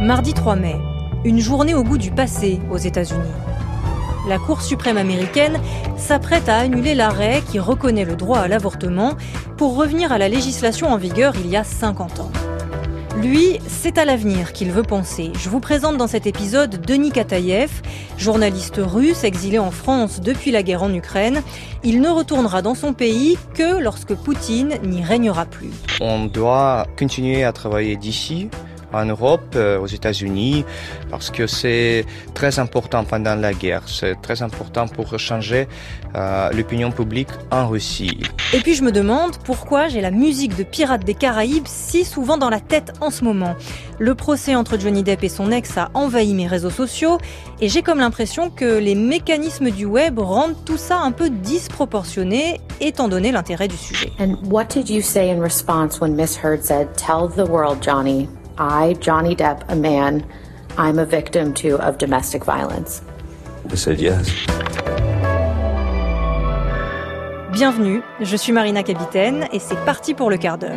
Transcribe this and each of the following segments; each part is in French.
Mardi 3 mai, une journée au goût du passé aux États-Unis. La Cour suprême américaine s'apprête à annuler l'arrêt qui reconnaît le droit à l'avortement pour revenir à la législation en vigueur il y a 50 ans. Lui, c'est à l'avenir qu'il veut penser. Je vous présente dans cet épisode Denis Kataïev, journaliste russe exilé en France depuis la guerre en Ukraine. Il ne retournera dans son pays que lorsque Poutine n'y régnera plus. On doit continuer à travailler d'ici en Europe, euh, aux États-Unis, parce que c'est très important pendant la guerre. C'est très important pour changer euh, l'opinion publique en Russie. Et puis je me demande pourquoi j'ai la musique de Pirates des Caraïbes si souvent dans la tête en ce moment. Le procès entre Johnny Depp et son ex a envahi mes réseaux sociaux et j'ai comme l'impression que les mécanismes du web rendent tout ça un peu disproportionné étant donné l'intérêt du sujet. And what did you say in response when Miss Heard said, "Tell the world, Johnny, I, Johnny Depp, a man, I'm a victim too of domestic violence. I said yes. Bienvenue, je suis Marina Capitaine et c'est parti pour le quart d'heure.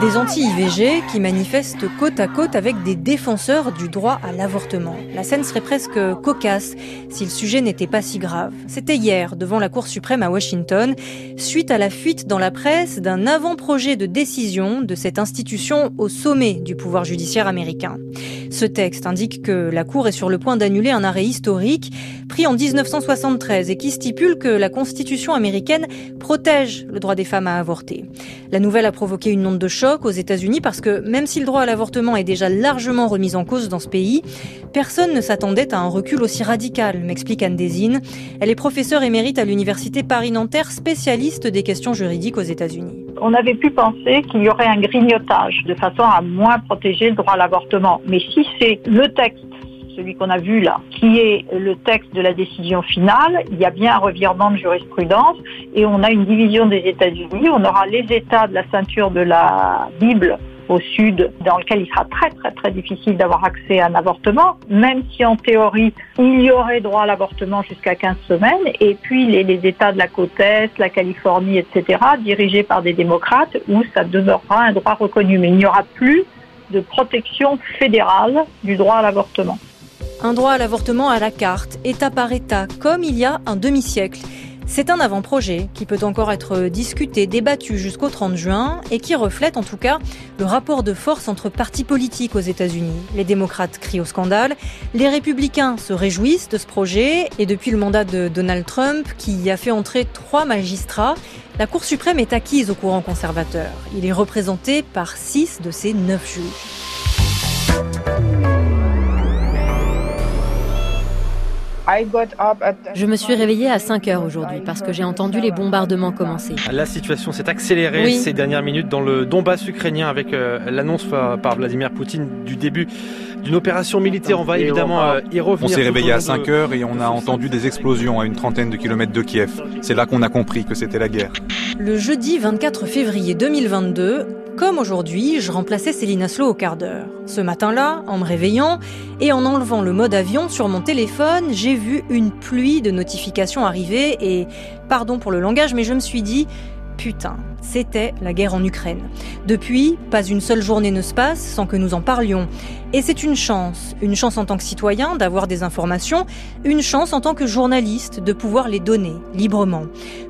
Des anti-IVG qui manifestent côte à côte avec des défenseurs du droit à l'avortement. La scène serait presque cocasse si le sujet n'était pas si grave. C'était hier, devant la Cour suprême à Washington, suite à la fuite dans la presse d'un avant-projet de décision de cette institution au sommet du pouvoir judiciaire américain. Ce texte indique que la Cour est sur le point d'annuler un arrêt historique pris en 1973 et qui stipule que la Constitution américaine protège le droit des femmes à avorter. La nouvelle a provoqué une onde de choc aux États-Unis parce que même si le droit à l'avortement est déjà largement remis en cause dans ce pays, personne ne s'attendait à un recul aussi radical, m'explique Anne Desine. Elle est professeure émérite à l'Université Paris-Nanterre, spécialiste des questions juridiques aux États-Unis. On avait pu penser qu'il y aurait un grignotage de façon à moins protéger le droit à l'avortement. Mais si c'est le texte celui qu'on a vu là, qui est le texte de la décision finale, il y a bien un revirement de jurisprudence et on a une division des États-Unis. On aura les États de la ceinture de la Bible au sud, dans lequel il sera très très très difficile d'avoir accès à un avortement, même si en théorie il y aurait droit à l'avortement jusqu'à 15 semaines, et puis les, les, États de la côte Est, la Californie, etc., dirigés par des démocrates, où ça demeurera un droit reconnu, mais il n'y aura plus de protection fédérale du droit à l'avortement. Un droit à l'avortement à la carte, État par État, comme il y a un demi-siècle. C'est un avant-projet qui peut encore être discuté, débattu jusqu'au 30 juin et qui reflète en tout cas le rapport de force entre partis politiques aux États-Unis. Les démocrates crient au scandale, les républicains se réjouissent de ce projet et depuis le mandat de Donald Trump qui a fait entrer trois magistrats, la Cour suprême est acquise au courant conservateur. Il est représenté par six de ses neuf juges. Je me suis réveillée à 5 heures aujourd'hui parce que j'ai entendu les bombardements commencer. La situation s'est accélérée oui. ces dernières minutes dans le Donbass ukrainien avec euh, l'annonce par Vladimir Poutine du début d'une opération militaire. On va évidemment euh, y revenir. On s'est réveillé à 5 heures et on a entendu des explosions à une trentaine de kilomètres de Kiev. C'est là qu'on a compris que c'était la guerre. Le jeudi 24 février 2022, comme aujourd'hui, je remplaçais Céline Aslo au quart d'heure. Ce matin-là, en me réveillant et en enlevant le mode avion sur mon téléphone, j'ai vu une pluie de notifications arriver et, pardon pour le langage, mais je me suis dit, putain, c'était la guerre en Ukraine. Depuis, pas une seule journée ne se passe sans que nous en parlions. Et c'est une chance, une chance en tant que citoyen d'avoir des informations, une chance en tant que journaliste de pouvoir les donner librement.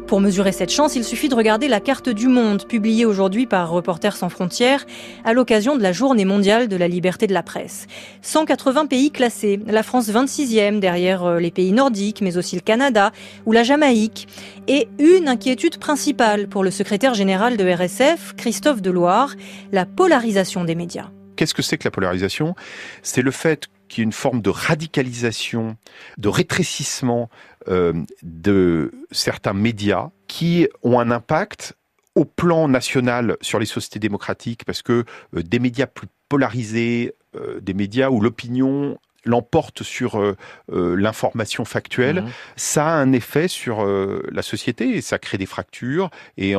Pour mesurer cette chance, il suffit de regarder la carte du monde publiée aujourd'hui par Reporters sans frontières à l'occasion de la journée mondiale de la liberté de la presse. 180 pays classés, la France 26e derrière les pays nordiques, mais aussi le Canada ou la Jamaïque. Et une inquiétude principale pour le secrétaire général de RSF, Christophe Deloire, la polarisation des médias. Qu'est-ce que c'est que la polarisation? C'est le fait qu'il y ait une forme de radicalisation, de rétrécissement euh, de certains médias qui ont un impact au plan national sur les sociétés démocratiques parce que euh, des médias plus polarisés, euh, des médias où l'opinion l'emporte sur l'information factuelle, mmh. ça a un effet sur la société et ça crée des fractures et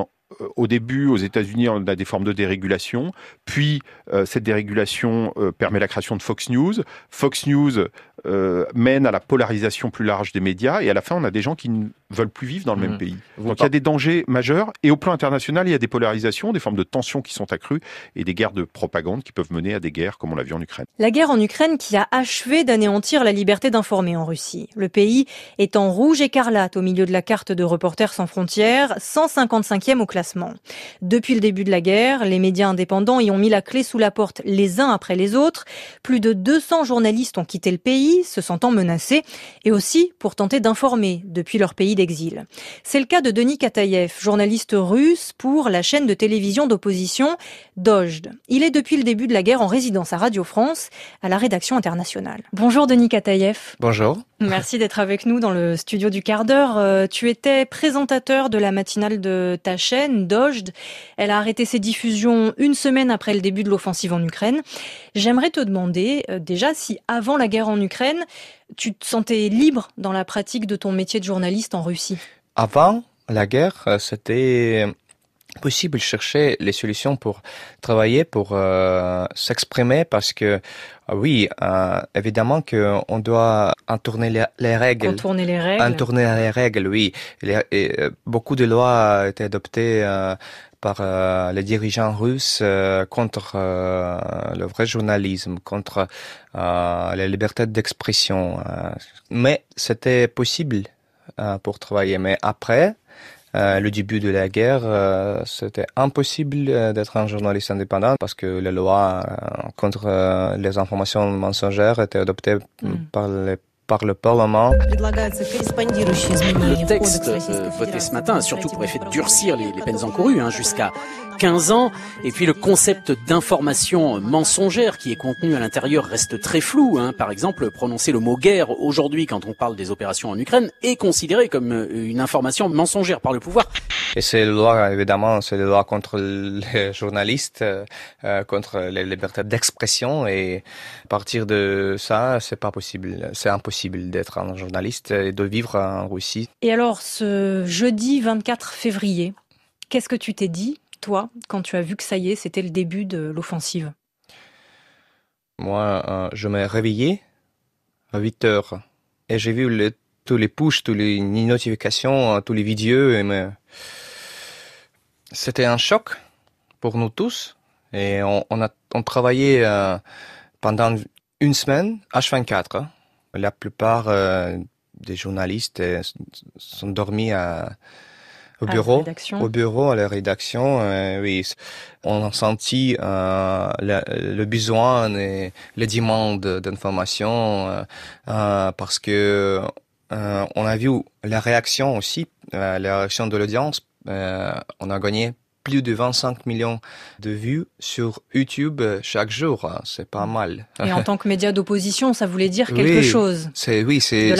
au début, aux États-Unis, on a des formes de dérégulation. Puis, cette dérégulation permet la création de Fox News. Fox News euh, mène à la polarisation plus large des médias et à la fin on a des gens qui ne veulent plus vivre dans le même mmh. pays. Donc il y a des dangers majeurs et au plan international il y a des polarisations, des formes de tensions qui sont accrues et des guerres de propagande qui peuvent mener à des guerres comme on l'a vu en Ukraine. La guerre en Ukraine qui a achevé d'anéantir la liberté d'informer en Russie. Le pays est en rouge écarlate au milieu de la carte de Reporters sans frontières, 155e au classement. Depuis le début de la guerre, les médias indépendants y ont mis la clé sous la porte les uns après les autres. Plus de 200 journalistes ont quitté le pays se sentant menacés et aussi pour tenter d'informer depuis leur pays d'exil. C'est le cas de Denis Katayev, journaliste russe pour la chaîne de télévision d'opposition Dojd. Il est depuis le début de la guerre en résidence à Radio France, à la rédaction internationale. Bonjour Denis Katayev. Bonjour. Merci d'être avec nous dans le studio du quart d'heure. Euh, tu étais présentateur de la matinale de ta chaîne, Dojd. Elle a arrêté ses diffusions une semaine après le début de l'offensive en Ukraine. J'aimerais te demander euh, déjà si avant la guerre en Ukraine, tu te sentais libre dans la pratique de ton métier de journaliste en Russie? Avant la guerre, euh, c'était possible de chercher les solutions pour travailler, pour euh, s'exprimer, parce que euh, oui, euh, évidemment qu'on doit entourner les, les, règles. Entourner les règles. Entourner les règles, oui. et, beaucoup de lois ont été adoptées par les dirigeants russes contre le vrai journalisme, contre la liberté d'expression. mais c'était possible pour travailler. Mais après, euh, le début de la guerre, euh, c'était impossible euh, d'être un journaliste indépendant parce que les lois contre les informations mensongères étaient adoptées mm. par les par le Parlement. Le texte voté ce matin a surtout pour effet de durcir les, peines encourues hein, jusqu'à 15 ans. Et puis le concept d'information mensongère qui est contenu à l'intérieur reste très flou. Hein. Par exemple, prononcer le mot guerre aujourd'hui quand on parle des opérations en Ukraine est considéré comme une information mensongère par le pouvoir. Et c'est la loi, évidemment, c'est la loi contre les journalistes, euh, contre les libertés d'expression. Et à partir de ça, c'est pas possible, c'est impossible d'être un journaliste et de vivre en Russie. Et alors, ce jeudi 24 février, qu'est-ce que tu t'es dit, toi, quand tu as vu que ça y est, c'était le début de l'offensive? Moi, euh, je m'ai réveillé à 8 heures et j'ai vu tous les push, toutes les notifications, euh, tous les vidéos. Et C'était un choc pour nous tous. Et on, a on travaillé euh, pendant une semaine, H24. La plupart euh, des journalistes euh, sont dormis à, au bureau, au bureau, à la rédaction. Euh, oui, on a senti le, besoin et les demandes d'information parce que on a vu la réaction aussi, la réaction de l'audience. on a gagné plus de 25 millions de vues sur YouTube chaque jour. Hein. C'est pas mal. Et en tant que média d'opposition, ça voulait dire quelque chose. C'est oui, c'est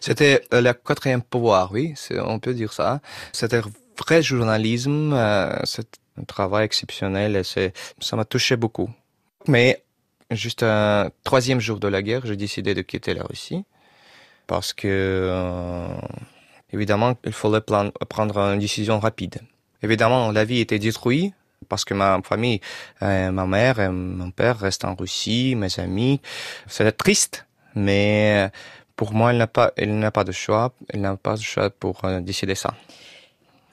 c'était le quatrième pouvoir, oui, on peut dire ça. C'était vrai journalisme, euh, c'est un travail exceptionnel et c'est ça m'a touché beaucoup. Mais juste un troisième jour de la guerre, j'ai décidé de quitter la Russie parce que euh, évidemment il fallait prendre une décision rapide. Évidemment, la vie était détruite parce que ma famille, euh, ma mère et mon père restent en Russie, mes amis. C'est triste, mais pour moi, il n'a pas, il n'a pas de choix. Il n'a pas de choix pour euh, décider ça.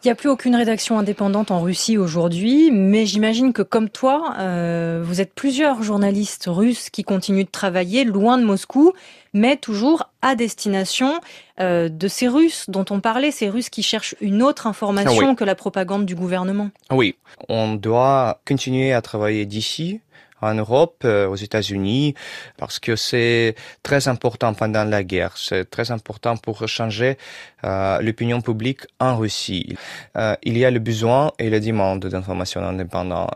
Il n'y a plus aucune rédaction indépendante en Russie aujourd'hui, mais j'imagine que comme toi, euh, vous êtes plusieurs journalistes russes qui continuent de travailler loin de Moscou, mais toujours à destination euh, de ces Russes dont on parlait, ces Russes qui cherchent une autre information ah que la propagande du gouvernement. Oui, on doit continuer à travailler d'ici en Europe, euh, aux États-Unis, parce que c'est très important pendant la guerre. C'est très important pour changer euh, l'opinion publique en Russie. Euh, il y a le besoin et la demande d'informations indépendantes.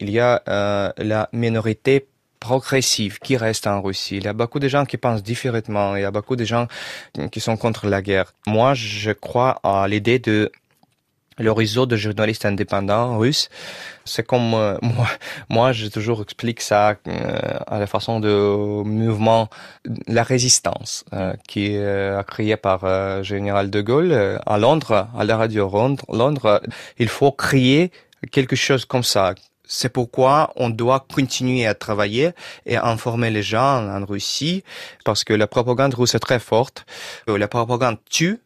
Il y a la minorité progressive qui reste en Russie. Il y a beaucoup de gens qui pensent différemment. Il y a beaucoup de gens qui sont contre la guerre. Moi, je crois à l'idée de le réseau de journalistes indépendants russes. C'est comme euh, moi, moi, je toujours explique ça euh, à la façon de mouvement, la résistance euh, qui est créé par général de Gaulle à Londres, à la radio Londres. Il faut créer quelque chose comme ça. C'est pourquoi on doit continuer à travailler et informer les gens en Russie, parce que la propagande russe est très forte. La propagande tue,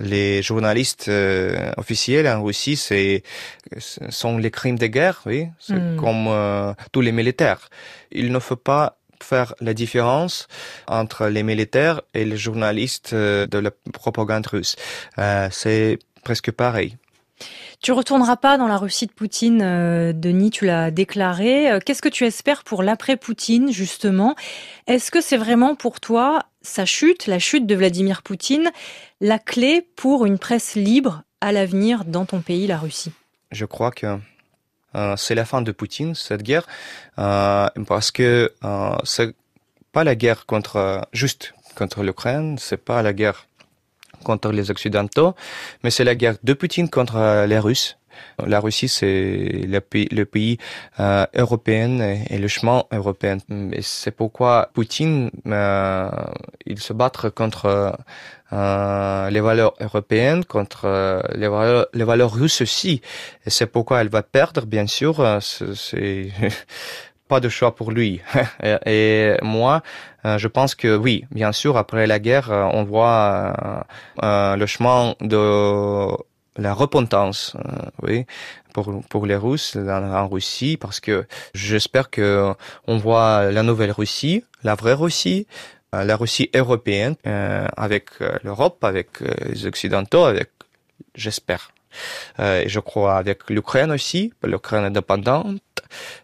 les journalistes euh, officiels en Russie, c'est sont les crimes de guerre, oui, c'est hmm. comme euh, tous les militaires. Il ne faut pas faire la différence entre les militaires et les journalistes euh, de la propagande russe. c'est presque pareil. Tu retourneras pas dans la Russie de Poutine, Denis, tu l'as déclaré. Qu'est-ce que tu espères pour l'après-Poutine, justement? Est-ce que c'est vraiment pour toi sa chute, la chute de Vladimir Poutine, la clé pour une presse libre à l'avenir dans ton pays, la Russie? Je crois que euh, c'est la fin de Poutine, cette guerre, euh, parce que euh, c'est pas la guerre contre juste contre l'Ukraine, c'est pas la guerre contre les Occidentaux, mais c'est la guerre de Poutine contre les Russes. La Russie, c'est le pays, le pays euh, européen et, le chemin européen. C'est pourquoi Poutine, euh, il se bat contre euh, les valeurs européennes, contre euh, les, valeurs, les valeurs russes aussi. Et c'est pourquoi elle va perdre, bien sûr. Euh, c'est pas de choix pour lui. et, moi, je pense que oui, bien sûr, après la guerre, on voit le chemin de la repentance, euh, oui, pour pour les Russes en, Russie, parce que j'espère que on voit la nouvelle Russie, la vraie Russie, euh, la Russie européenne, euh, avec l'Europe, avec les Occidentaux, avec, j'espère. et je crois avec l'Ukraine aussi, l'Ukraine indépendante.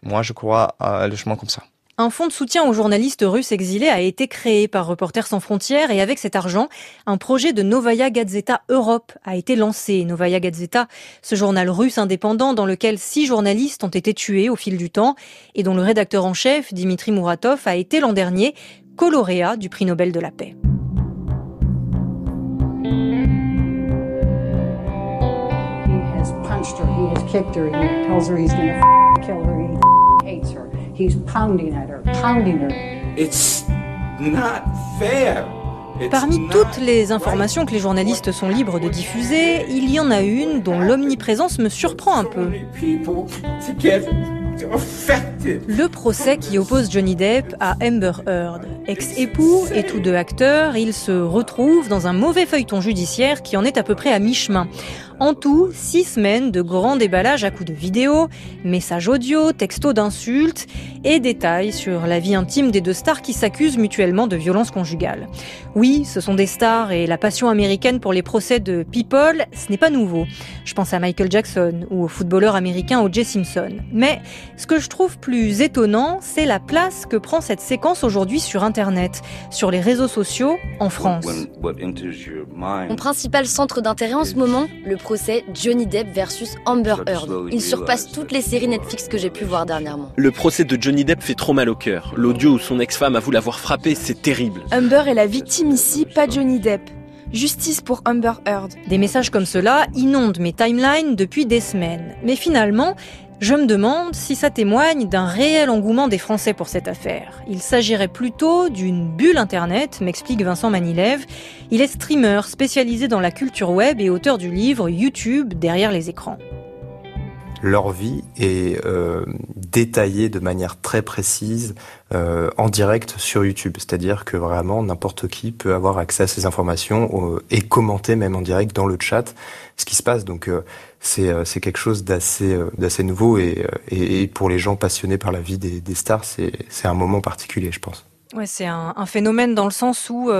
Moi, je crois à le chemin comme ça. Un fonds de soutien aux journalistes russes exilés a été créé par Reporters sans frontières et avec cet argent, un projet de Novaya Gazeta Europe a été lancé. Novaya Gazeta, ce journal russe indépendant dans lequel six journalistes ont été tués au fil du temps et dont le rédacteur en chef, Dimitri Muratov, a été l'an dernier coloréat du prix Nobel de la paix. Parmi toutes les informations que les journalistes sont libres de diffuser, il y en a une dont l'omniprésence me surprend un peu. Le procès qui oppose Johnny Depp à Amber Heard. Ex-époux et tous deux acteurs, ils se retrouvent dans un mauvais feuilleton judiciaire qui en est à peu près à mi-chemin. En tout, six semaines de grands déballages à coups de vidéos, messages audio, textos d'insultes et détails sur la vie intime des deux stars qui s'accusent mutuellement de violences conjugales. Oui, ce sont des stars et la passion américaine pour les procès de People, ce n'est pas nouveau. Je pense à Michael Jackson ou au footballeur américain O.J. Simpson. Mais ce que je trouve plus étonnant, c'est la place que prend cette séquence aujourd'hui sur Internet, sur les réseaux sociaux en France. Mon principal centre d'intérêt en ce moment, le procès Johnny Depp versus Amber Heard. Il surpasse toutes les séries Netflix que j'ai pu voir dernièrement. Le procès de Johnny Depp fait trop mal au cœur. L'audio où son ex-femme avoue l'avoir frappé, c'est terrible. Amber est la victime ici, pas Johnny Depp. Justice pour Amber Heard. Des messages comme cela inondent mes timelines depuis des semaines. Mais finalement, je me demande si ça témoigne d'un réel engouement des Français pour cette affaire. Il s'agirait plutôt d'une bulle Internet, m'explique Vincent Manilev. Il est streamer spécialisé dans la culture web et auteur du livre YouTube derrière les écrans leur vie est euh, détaillée de manière très précise euh, en direct sur YouTube. C'est-à-dire que vraiment n'importe qui peut avoir accès à ces informations euh, et commenter même en direct dans le chat ce qui se passe. Donc c'est c'est quelque chose d'assez d'assez nouveau et, et, pour les gens passionnés par la vie des, des stars, c'est un moment particulier, je pense. Ouais, c'est un, phénomène dans le sens où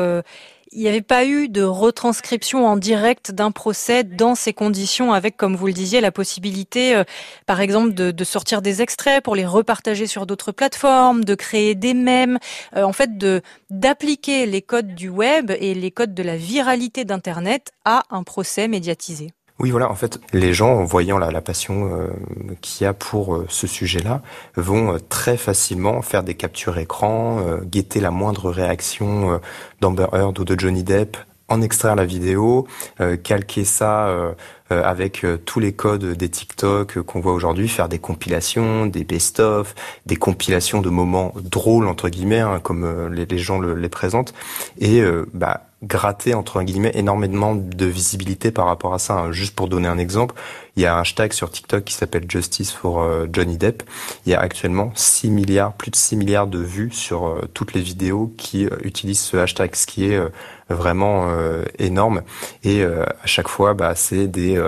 il n'y avait pas eu de retranscription en direct d'un procès dans ces conditions avec, comme vous le disiez, la possibilité, euh, par exemple, de, sortir des extraits pour les repartager sur d'autres plateformes, de créer des mèmes, euh, en fait, de d'appliquer les codes du web et les codes de la viralité d'Internet à un procès médiatisé. Oui, voilà. En fait, les gens, en voyant la, passion euh, qu'il y a pour euh, ce sujet-là, vont euh, très facilement faire des captures écran, guetter la moindre réaction d'Amber Heard ou de Johnny Depp, en extraire la vidéo, calquer ça avec tous les codes des TikTok qu'on voit aujourd'hui, faire des compilations, des best-of, des compilations de moments drôles entre guillemets, hein, comme les, gens les présentent, et bah gratter entre guillemets énormément de visibilité par rapport à ça. Hein. Juste pour donner un exemple, il y a un hashtag sur TikTok qui s'appelle Justice for euh, Johnny Depp. Il y a actuellement 6 milliards, plus de 6 milliards de vues sur euh, toutes les vidéos qui euh, utilisent ce hashtag, ce qui est vraiment énorme. Et à chaque fois, bah, c'est des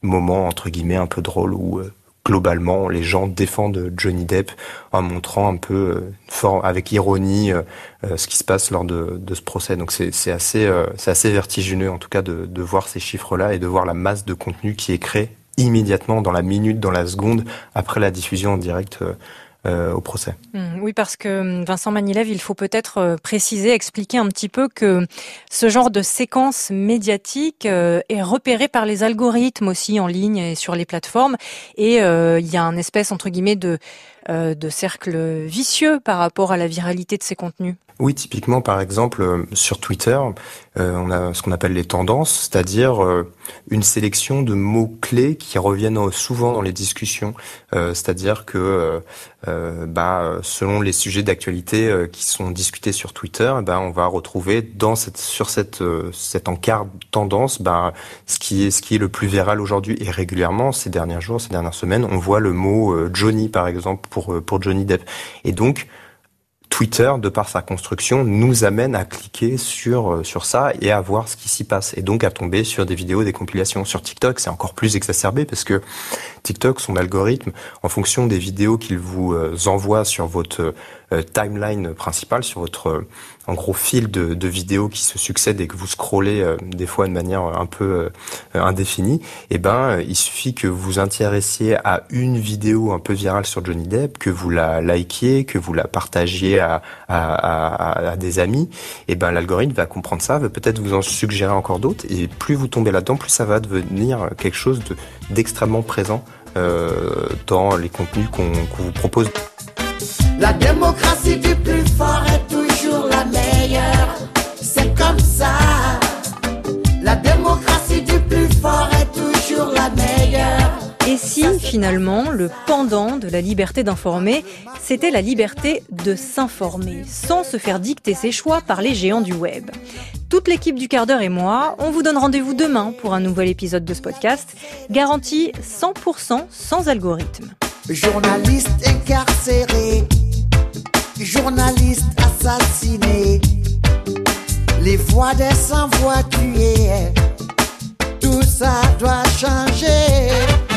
moments entre guillemets un peu drôles où globalement, les gens défendent Johnny Depp en montrant un peu euh, avec ironie euh, euh, ce qui se passe lors de, ce procès. Donc c'est assez, assez vertigineux en tout cas de, de voir ces chiffres-là et de voir la masse de contenu qui est créé immédiatement dans la minute, dans la seconde après la diffusion en direct euh, au procès. Mmh, oui, parce que hum, Vincent Manilev, il faut peut-être euh, préciser, expliquer un petit peu que ce genre de séquence médiatique euh, est repéré par les algorithmes aussi en ligne et sur les plateformes, et il y a un espèce entre guillemets de de cercle vicieux par rapport à la viralité de ces contenus. Oui, typiquement, par exemple, euh, sur Twitter, euh, on a ce qu'on appelle les tendances, c'est-à-dire euh, une sélection de mots-clés qui reviennent souvent dans les discussions. c'est-à-dire que, bah, selon les sujets d'actualité qui sont discutés sur Twitter, bah, on va retrouver dans cette, sur cette, cette encart tendance, bah, ce qui est, ce qui est le plus viral aujourd'hui et régulièrement ces derniers jours, ces dernières semaines, on voit le mot Johnny, par exemple, pour, pour Johnny Depp. Et donc, Twitter, de par sa construction, nous amène à cliquer sur euh, sur ça et à voir ce qui s'y passe et donc à tomber sur des vidéos, des compilations. Sur TikTok, c'est encore plus exacerbé parce que TikTok, son algorithme, en fonction des vidéos qu'il vous euh, envoie sur votre euh, timeline principale, sur votre en gros fil de, vidéos qui se succèdent et que vous scrollez euh, des fois de manière un peu euh, indéfinie, eh ben il suffit que vous intéressiez à une vidéo un peu virale sur Johnny Depp, que vous la likiez, que vous la partagiez à, des amis, et eh ben l'algorithme va comprendre ça, va peut-être vous en suggérer encore d'autres, et plus vous tombez là-dedans, plus ça va devenir quelque chose d'extrêmement présent euh, dans les contenus qu'on vous propose. La démocratie du plus fort est toujours la meilleure. C'est comme ça. La démocratie du plus fort est toujours la meilleure. Et si finalement le pendant de la liberté d'informer, c'était la liberté de s'informer, sans se faire dicter ses choix par les géants du web Toute l'équipe du quart d'heure et moi, on vous donne rendez-vous demain pour un nouvel épisode de ce podcast, garanti 100% sans algorithme. Journaliste incarcéré journalistes assassinés, les voix des sans-voix tuées, tout ça doit changer.